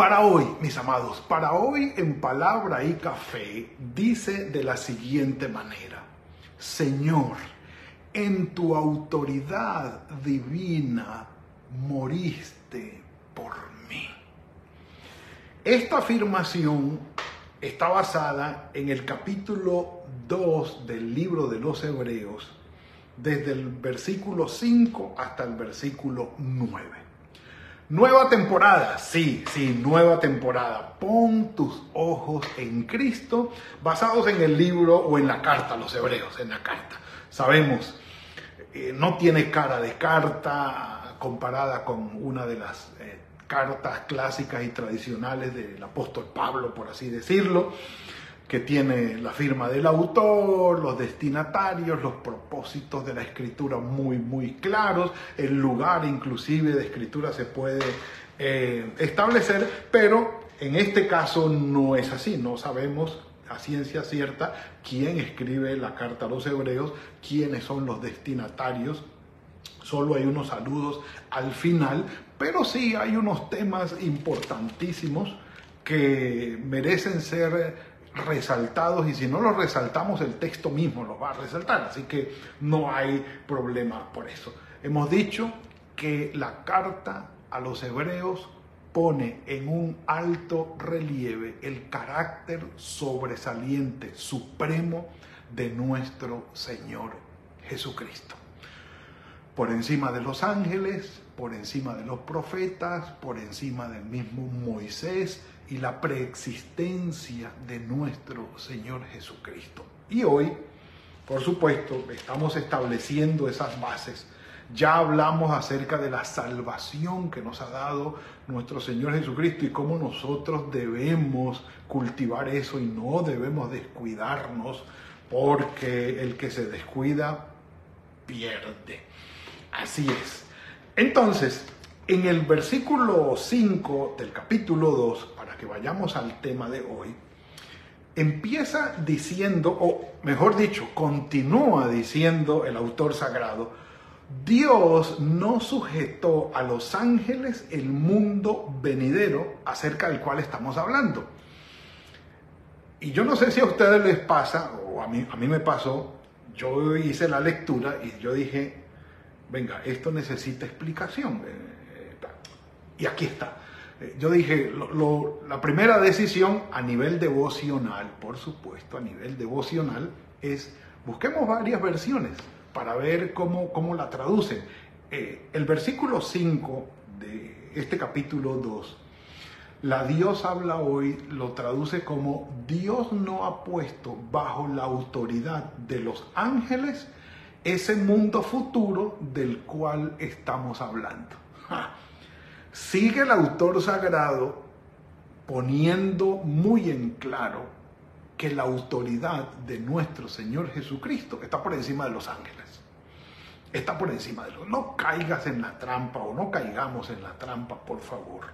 Para hoy, mis amados, para hoy en palabra y café dice de la siguiente manera, Señor, en tu autoridad divina moriste por mí. Esta afirmación está basada en el capítulo 2 del libro de los Hebreos, desde el versículo 5 hasta el versículo 9. Nueva temporada, sí, sí, nueva temporada. Pon tus ojos en Cristo, basados en el libro o en la carta, los hebreos, en la carta. Sabemos, eh, no tiene cara de carta comparada con una de las eh, cartas clásicas y tradicionales del apóstol Pablo, por así decirlo que tiene la firma del autor, los destinatarios, los propósitos de la escritura muy, muy claros, el lugar inclusive de escritura se puede eh, establecer, pero en este caso no es así, no sabemos a ciencia cierta quién escribe la carta a los hebreos, quiénes son los destinatarios, solo hay unos saludos al final, pero sí hay unos temas importantísimos que merecen ser resaltados y si no los resaltamos el texto mismo los va a resaltar, así que no hay problema por eso. Hemos dicho que la carta a los hebreos pone en un alto relieve el carácter sobresaliente, supremo de nuestro Señor Jesucristo. Por encima de los ángeles, por encima de los profetas, por encima del mismo Moisés, y la preexistencia de nuestro Señor Jesucristo. Y hoy, por supuesto, estamos estableciendo esas bases. Ya hablamos acerca de la salvación que nos ha dado nuestro Señor Jesucristo y cómo nosotros debemos cultivar eso y no debemos descuidarnos porque el que se descuida pierde. Así es. Entonces, en el versículo 5 del capítulo 2, que vayamos al tema de hoy, empieza diciendo, o mejor dicho, continúa diciendo el autor sagrado, Dios no sujetó a los ángeles el mundo venidero acerca del cual estamos hablando. Y yo no sé si a ustedes les pasa, o a mí, a mí me pasó, yo hice la lectura y yo dije, venga, esto necesita explicación. Eh, eh, y aquí está. Eh, yo dije, la primera decisión a nivel devocional, por supuesto, a nivel devocional, es busquemos varias versiones para ver cómo, cómo la traducen. El versículo 5 de este capítulo 2, la Dios habla hoy, lo traduce como Dios no ha puesto bajo la autoridad de los ángeles ese mundo futuro del cual estamos hablando. Sigue el autor sagrado poniendo muy en claro que la autoridad de nuestro Señor Jesucristo está por encima de los ángeles. Está por encima de los... No caigas en la trampa o no caigamos en la trampa, por favor,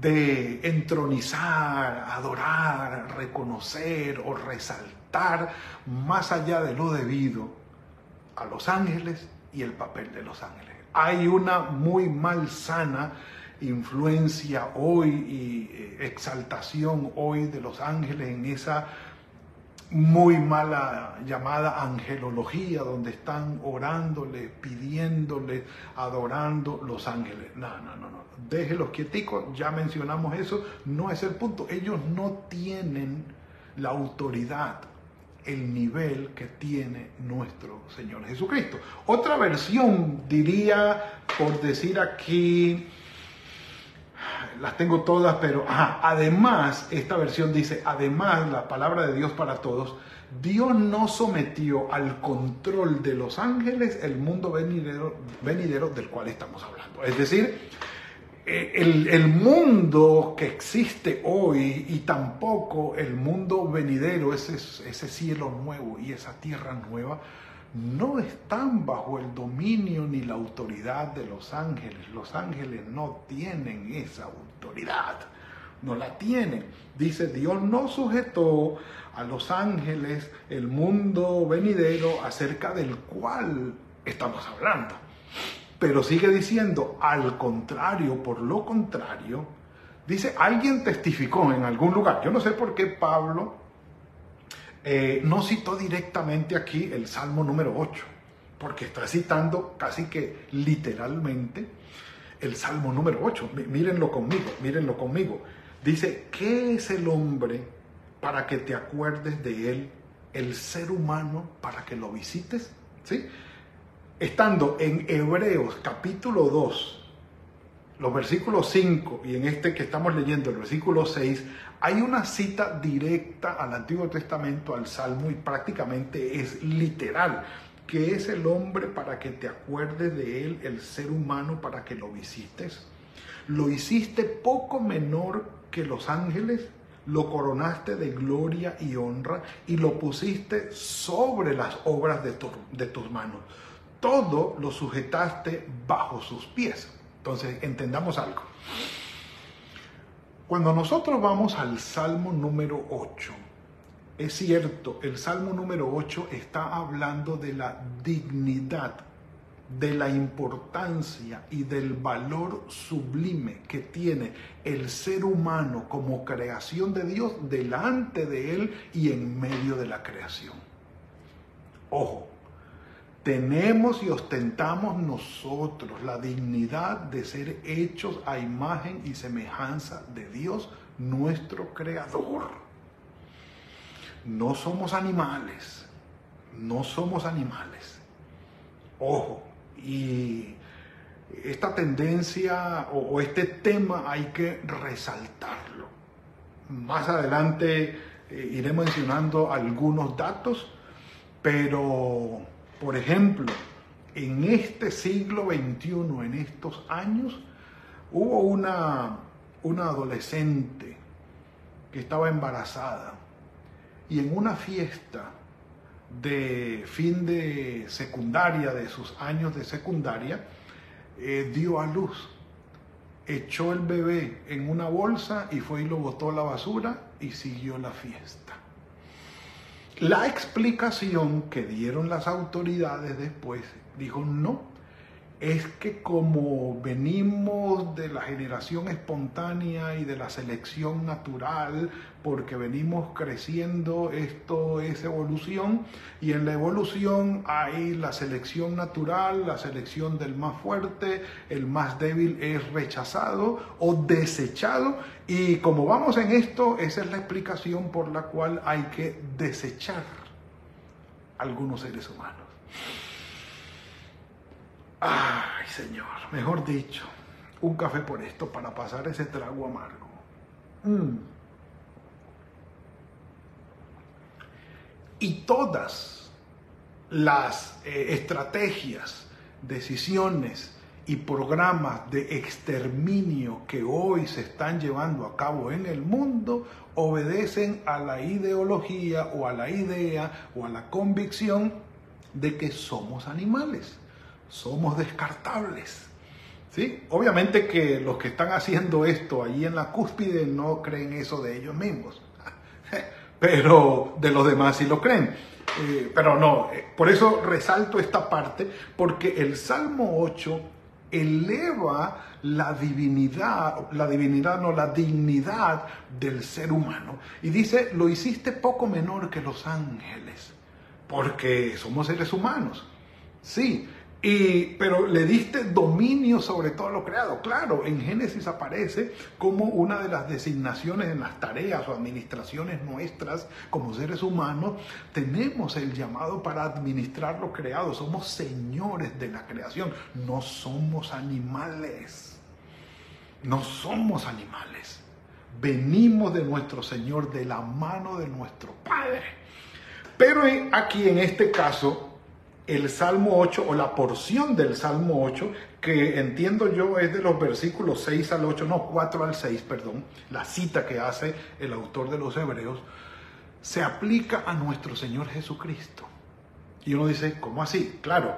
de entronizar, adorar, reconocer o resaltar más allá de lo debido a los ángeles y el papel de los ángeles hay una muy malsana influencia hoy y eh, exaltación hoy de los ángeles en esa muy mala llamada angelología, donde están orándole, pidiéndole, adorando los ángeles. No, no, no, no. Déjelos quieticos, ya mencionamos eso, no es el punto. Ellos no tienen la autoridad el nivel que tiene nuestro Señor Jesucristo. Otra versión diría, por decir aquí, las tengo todas, pero además, esta versión dice, además, la palabra de Dios para todos, Dios no sometió al control de los ángeles el mundo venidero, venidero del cual estamos hablando. Es decir, eh, el, mundo que existe hoy y tampoco el mundo venidero, ese, ese cielo nuevo y esa tierra nueva, no están bajo el dominio ni la autoridad de los ángeles. Los ángeles no tienen esa autoridad, no la tienen. Dice, Dios no sujetó a los ángeles el mundo venidero acerca del cual estamos hablando. Pero sigue diciendo, al contrario, por lo contrario, dice, alguien testificó en algún lugar. Yo no sé por qué Pablo eh, no citó directamente aquí el Salmo número 8, porque está citando casi que literalmente el Salmo número 8. Mírenlo conmigo, mírenlo conmigo. Dice, ¿qué es el hombre para que te acuerdes de él? El ser humano para que lo visites. ¿Sí? Estando en Hebreos capítulo 2, los versículos 5 y en este que estamos leyendo, el versículo 6, hay una cita directa al Antiguo Testamento, al Salmo, y prácticamente es literal, que es el hombre para que te acuerdes de él, el ser humano para que lo visites. Lo hiciste poco menor que los ángeles, lo coronaste de gloria y honra y lo pusiste sobre las obras de, de tus manos todo lo sujetaste bajo sus pies. Entonces, entendamos algo. Cuando nosotros vamos al Salmo número 8, es cierto, el Salmo número 8 está hablando de la dignidad, de la importancia y del valor sublime que tiene el ser humano como creación de Dios delante de Él y en medio de la creación. Ojo, tenemos y ostentamos nosotros la dignidad de ser hechos a imagen y semejanza de Dios, nuestro Creador. No somos animales, no somos animales. Ojo, y esta tendencia o, este tema hay que resaltarlo. Más adelante eh, iré mencionando algunos datos, pero por ejemplo, en este siglo XXI, en estos años, hubo una, una adolescente que estaba embarazada y en una fiesta de fin de secundaria, de sus años de secundaria, eh, dio a luz. Echó el bebé en una bolsa y fue y lo botó a la basura y siguió la fiesta. La explicación que dieron las autoridades después dijo no, es que como venimos de la generación espontánea y de la selección natural, porque venimos creciendo, esto es evolución, y en la evolución hay la selección natural, la selección del más fuerte, el más débil es rechazado o desechado, y como vamos en esto, esa es la explicación por la cual hay que desechar algunos seres humanos. Ay, Señor, mejor dicho, un café por esto para pasar ese trago amargo. Mm. Y todas las eh, estrategias, decisiones y programas de exterminio que hoy se están llevando a cabo en el mundo obedecen a la ideología o a la idea o a la convicción de que somos animales somos descartables. ¿Sí? Obviamente que los que están haciendo esto allí en la cúspide no creen eso de ellos mismos, pero de los demás sí lo creen. Eh, pero no, eh, por eso resalto esta parte, porque el Salmo 8 eleva la divinidad, la divinidad no, la dignidad del ser humano. Y dice, lo hiciste poco menor que los ángeles, porque somos seres humanos. Sí, y, pero le diste dominio sobre todo lo creado. Claro, en Génesis aparece como una de las designaciones en las tareas o administraciones nuestras como seres humanos, tenemos el llamado para administrar lo creado. Somos señores de la creación, no somos animales. No somos animales. Venimos de nuestro Señor, de la mano de nuestro Padre. Pero aquí en este caso el Salmo 8 o la porción del Salmo 8, que entiendo yo es de los versículos 6 al 8, no, 4 al 6, perdón, la cita que hace el autor de los Hebreos, se aplica a nuestro Señor Jesucristo. Y uno dice, ¿cómo así? Claro,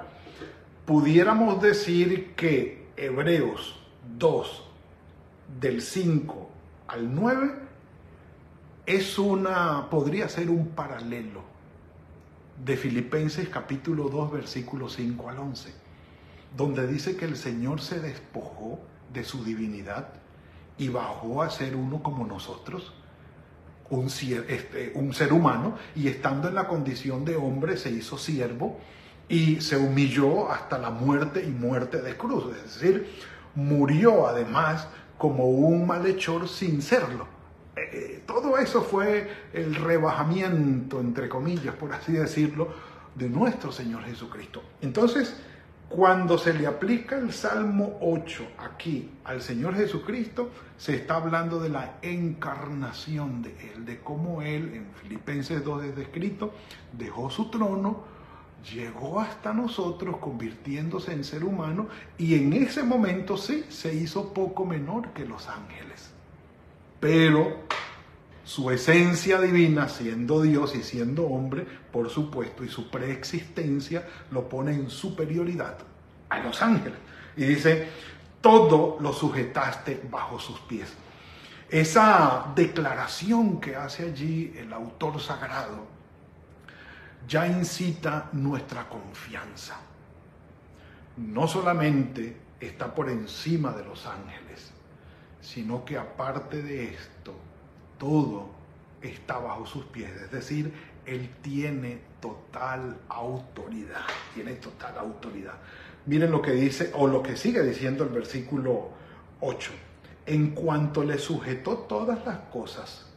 pudiéramos decir que Hebreos 2, del 5 al 9, es una, podría ser un paralelo de Filipenses capítulo 2, versículo 5 al 11, donde dice que el Señor se despojó de su divinidad y bajó a ser uno como nosotros, un, este, un ser humano, y estando en la condición de hombre se hizo siervo y se humilló hasta la muerte y muerte de cruz, es decir, murió además como un malhechor sin serlo eh, todo eso fue el rebajamiento, entre comillas, por así decirlo, de nuestro Señor Jesucristo. Entonces, cuando se le aplica el Salmo 8 aquí al Señor Jesucristo, se está hablando de la encarnación de Él, de cómo Él, en Filipenses 2 es descrito, dejó su trono, llegó hasta nosotros convirtiéndose en ser humano y en ese momento sí se hizo poco menor que los ángeles pero su esencia divina, siendo Dios y siendo hombre, por supuesto, y su preexistencia lo pone en superioridad a los ángeles. Y dice, todo lo sujetaste bajo sus pies. Esa declaración que hace allí el autor sagrado ya incita nuestra confianza. No solamente está por encima de los ángeles, sino que aparte de esto, todo está bajo sus pies. Es decir, Él tiene total autoridad, tiene total autoridad. Miren lo que dice, o lo que sigue diciendo el versículo 8. En cuanto le sujetó todas las cosas,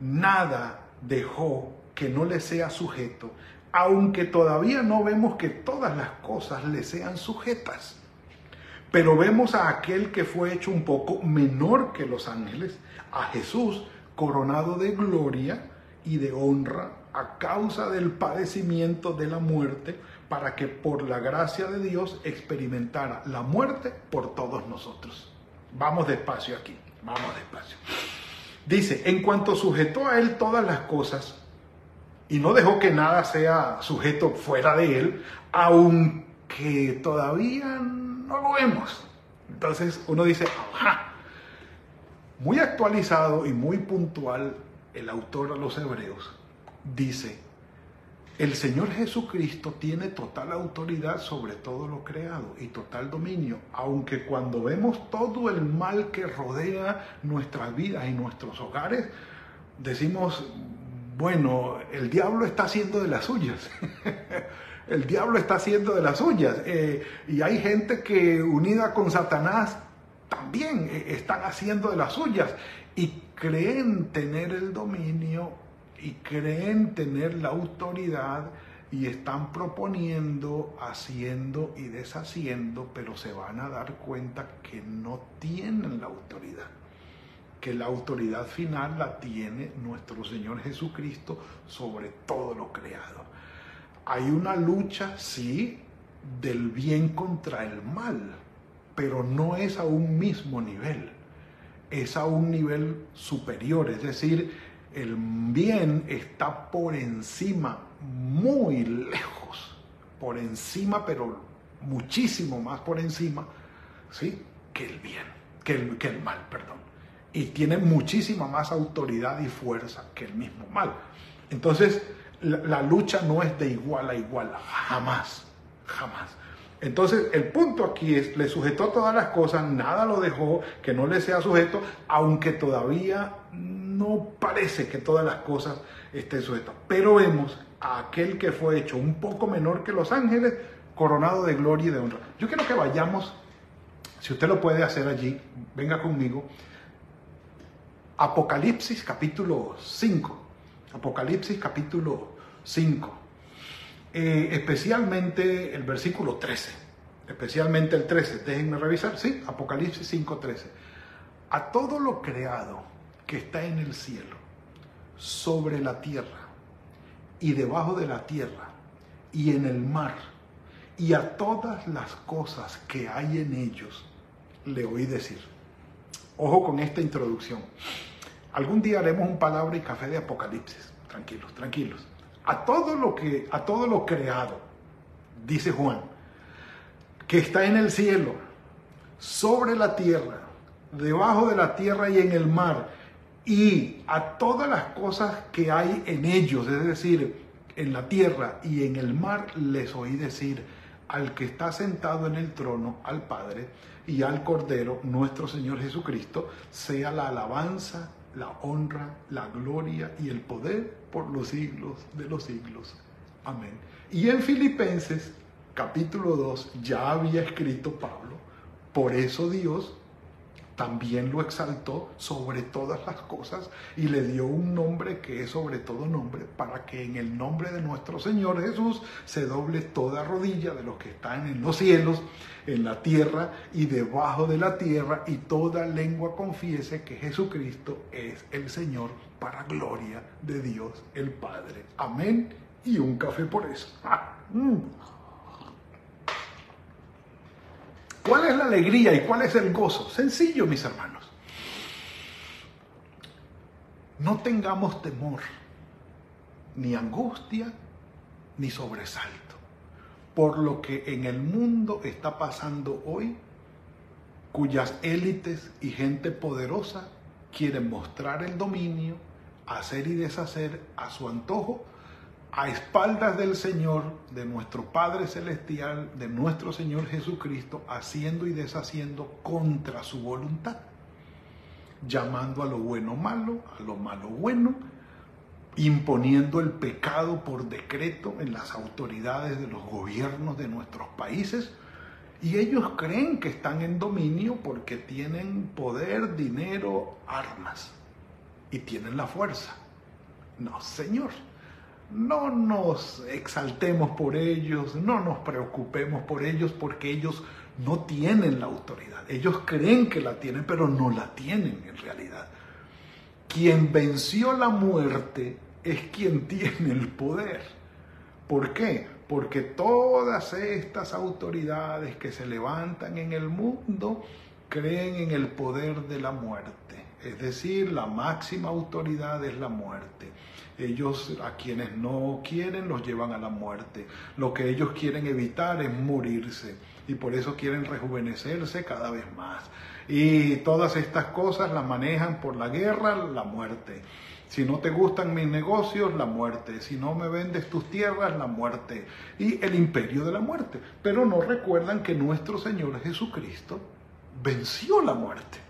nada dejó que no le sea sujeto, aunque todavía no vemos que todas las cosas le sean sujetas. Pero vemos a aquel que fue hecho un poco menor que los ángeles, a Jesús coronado de gloria y de honra a causa del padecimiento de la muerte, para que por la gracia de Dios experimentara la muerte por todos nosotros. Vamos despacio aquí, vamos despacio. Dice, en cuanto sujetó a él todas las cosas y no dejó que nada sea sujeto fuera de él, aunque todavía no lo vemos. Entonces uno dice, ajá. Muy actualizado y muy puntual, el autor a los hebreos dice, el Señor Jesucristo tiene total autoridad sobre todo lo creado y total dominio, aunque cuando vemos todo el mal que rodea nuestras vidas y nuestros hogares, decimos, bueno, el diablo está haciendo de las suyas. el diablo está haciendo de las suyas. Eh, y hay gente que unida con Satanás también eh, están haciendo de las suyas. Y creen tener el dominio y creen tener la autoridad y están proponiendo, haciendo y deshaciendo, pero se van a dar cuenta que no tienen la autoridad, que la autoridad final la tiene nuestro Señor Jesucristo sobre todo lo creado hay una lucha, sí, del bien contra el mal, pero no es a un mismo nivel, es a un nivel superior, es decir, el bien está por encima, muy lejos, por encima, pero muchísimo más por encima, ¿sí? Que el bien, que el, que el mal, perdón. Y tiene muchísima más autoridad y fuerza que el mismo mal. Entonces, la, lucha no es de igual a igual, jamás, jamás. Entonces, el punto aquí es, le sujetó todas las cosas, nada lo dejó que no le sea sujeto, aunque todavía no parece que todas las cosas estén sujetas. Pero vemos a aquel que fue hecho un poco menor que los ángeles, coronado de gloria y de honra. Yo quiero que vayamos, si usted lo puede hacer allí, venga conmigo, Apocalipsis capítulo 5. Apocalipsis capítulo 5. Eh, especialmente el versículo 13. Especialmente el 13. Déjenme revisar. Sí, Apocalipsis 5, 13. A todo lo creado que está en el cielo, sobre la tierra y debajo de la tierra, y en el mar y a todas las cosas que hay en ellos, le oí decir. Ojo con esta introducción. Algún día haremos un palabra y café de Apocalipsis. Tranquilos, tranquilos. A todo lo que, a todo lo creado, dice Juan, que está en el cielo, sobre la tierra, debajo de la tierra y en el mar, y a todas las cosas que hay en ellos, es decir, en la tierra y en el mar, les oí decir al que está sentado en el trono, al Padre, y al Cordero, nuestro Señor Jesucristo, sea la alabanza, la honra, la gloria y el poder por los siglos de los siglos. Amén. Y en Filipenses capítulo 2 ya había escrito Pablo, por eso Dios también lo exaltó sobre todas las cosas y le dio un nombre que es sobre todo nombre, para que en el nombre de nuestro Señor Jesús se doble toda rodilla de los que están en los cielos, en la tierra y debajo de la tierra, y toda lengua confiese que Jesucristo es el Señor para gloria de Dios el Padre. Amén. Y un café por eso. Ah. ¿Cuál es la alegría y cuál es el gozo? Sencillo, mis hermanos. No tengamos temor, ni angustia, ni sobresalto, por lo que en el mundo está pasando hoy, cuyas élites y gente poderosa quieren mostrar el dominio, hacer y deshacer a su antojo a espaldas del Señor, de nuestro Padre Celestial, de nuestro Señor Jesucristo, haciendo y deshaciendo contra su voluntad, llamando a lo bueno malo, a lo malo bueno, imponiendo el pecado por decreto en las autoridades de los gobiernos de nuestros países, y ellos creen que están en dominio porque tienen poder, dinero, armas, y tienen la fuerza. No, Señor no nos exaltemos por ellos, no nos preocupemos por ellos porque ellos no tienen la autoridad. Ellos creen que la tienen, pero no la tienen en realidad. Quien venció la muerte es quien tiene el poder. ¿Por qué? Porque todas estas autoridades que se levantan en el mundo creen en el poder de la muerte. Es decir, la máxima autoridad es la muerte. Ellos a quienes no quieren los llevan a la muerte. Lo que ellos quieren evitar es morirse y por eso quieren rejuvenecerse cada vez más. Y todas estas cosas las manejan por la guerra, la muerte. Si no te gustan mis negocios, la muerte. Si no me vendes tus tierras, la muerte. Y el imperio de la muerte. Pero no recuerdan que nuestro Señor Jesucristo venció la muerte.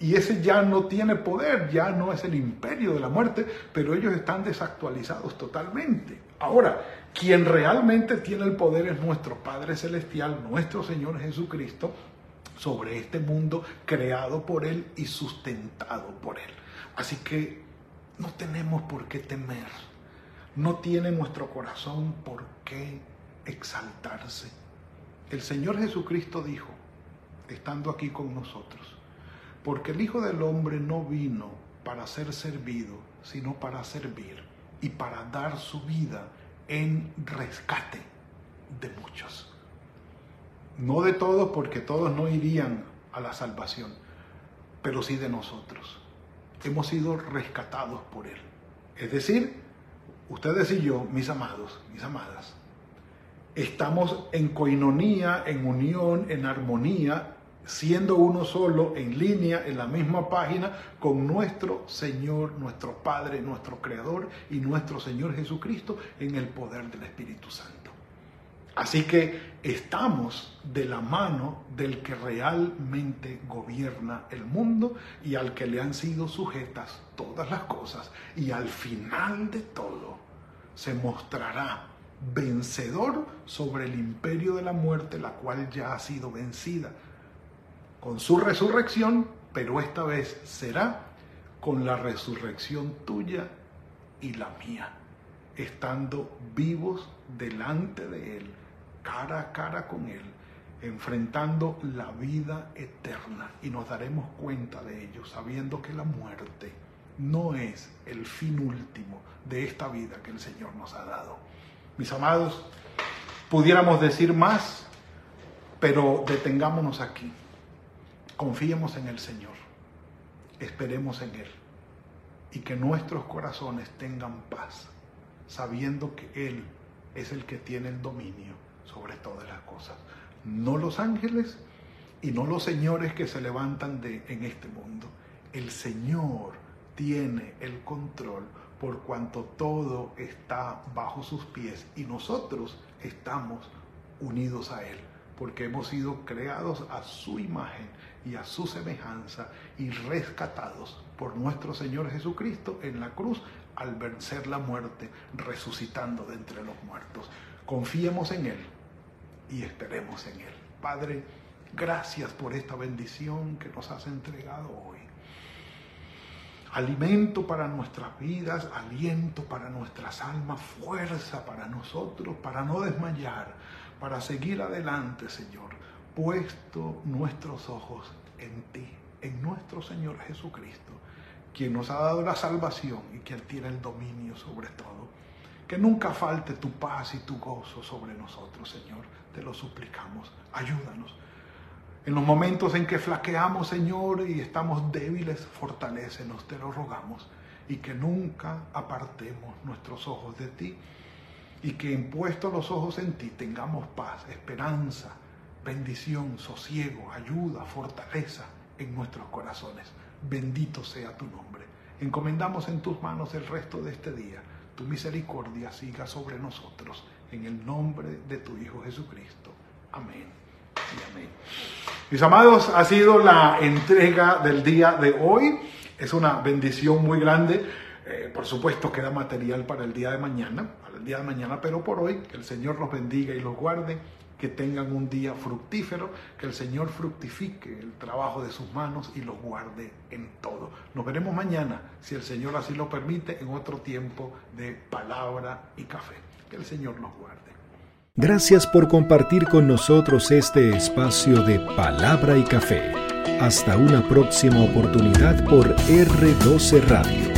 Y ese ya no tiene poder, ya no es el imperio de la muerte, pero ellos están desactualizados totalmente. Ahora, quien realmente tiene el poder es nuestro Padre Celestial, nuestro Señor Jesucristo, sobre este mundo creado por Él y sustentado por Él. Así que no tenemos por qué temer, no tiene nuestro corazón por qué exaltarse. El Señor Jesucristo dijo, estando aquí con nosotros, porque el Hijo del Hombre no vino para ser servido, sino para servir y para dar su vida en rescate de muchos. No de todos, porque todos no irían a la salvación, pero sí de nosotros. Hemos sido rescatados por Él. Es decir, ustedes y yo, mis amados, mis amadas, estamos en coinonía, en unión, en armonía siendo uno solo, en línea, en la misma página, con nuestro Señor, nuestro Padre, nuestro Creador y nuestro Señor Jesucristo en el poder del Espíritu Santo. Así que estamos de la mano del que realmente gobierna el mundo y al que le han sido sujetas todas las cosas. Y al final de todo se mostrará vencedor sobre el imperio de la muerte, la cual ya ha sido vencida con su resurrección, pero esta vez será con la resurrección tuya y la mía, estando vivos delante de Él, cara a cara con Él, enfrentando la vida eterna. Y nos daremos cuenta de ello, sabiendo que la muerte no es el fin último de esta vida que el Señor nos ha dado. Mis amados, pudiéramos decir más, pero detengámonos aquí. Confiemos en el Señor. Esperemos en Él. Y que nuestros corazones tengan paz, sabiendo que Él es el que tiene el dominio sobre todas las cosas. No los ángeles y no los señores que se levantan de, en este mundo. El Señor tiene el control por cuanto todo está bajo sus pies y nosotros estamos unidos a Él, porque hemos sido creados a su imagen y a su semejanza y rescatados por nuestro Señor Jesucristo en la cruz al vencer la muerte, resucitando de entre los muertos. Confiemos en Él y esperemos en Él. Padre, gracias por esta bendición que nos has entregado hoy alimento para nuestras vidas, aliento para nuestras almas, fuerza para nosotros, para no desmayar, para seguir adelante, Señor, puesto nuestros ojos en ti, en nuestro Señor Jesucristo, quien nos ha dado la salvación y quien tiene el dominio sobre todo. Que nunca falte tu paz y tu gozo sobre nosotros, Señor. Te lo suplicamos. Ayúdanos en los momentos en que flaqueamos, Señor, y estamos débiles, fortalécenos, te lo rogamos. Y que nunca apartemos nuestros ojos de ti. Y que impuestos los ojos en ti tengamos paz, esperanza, bendición, sosiego, ayuda, fortaleza en nuestros corazones. Bendito sea tu nombre. Encomendamos en tus manos el resto de este día. Tu misericordia siga sobre nosotros. En el nombre de tu Hijo Jesucristo. Amén. Amén. Mis amados, ha sido la entrega del día de hoy. Es una bendición muy grande. Eh, por supuesto queda material para el día de mañana, para el día de mañana, pero por hoy que el Señor los bendiga y los guarde, que tengan un día fructífero, que el Señor fructifique el trabajo de sus manos y los guarde en todo. Nos veremos mañana, si el Señor así lo permite, en otro tiempo de palabra y café. Que el Señor los guarde. Gracias por compartir con nosotros este espacio de palabra y café. Hasta una próxima oportunidad por R12 Radio.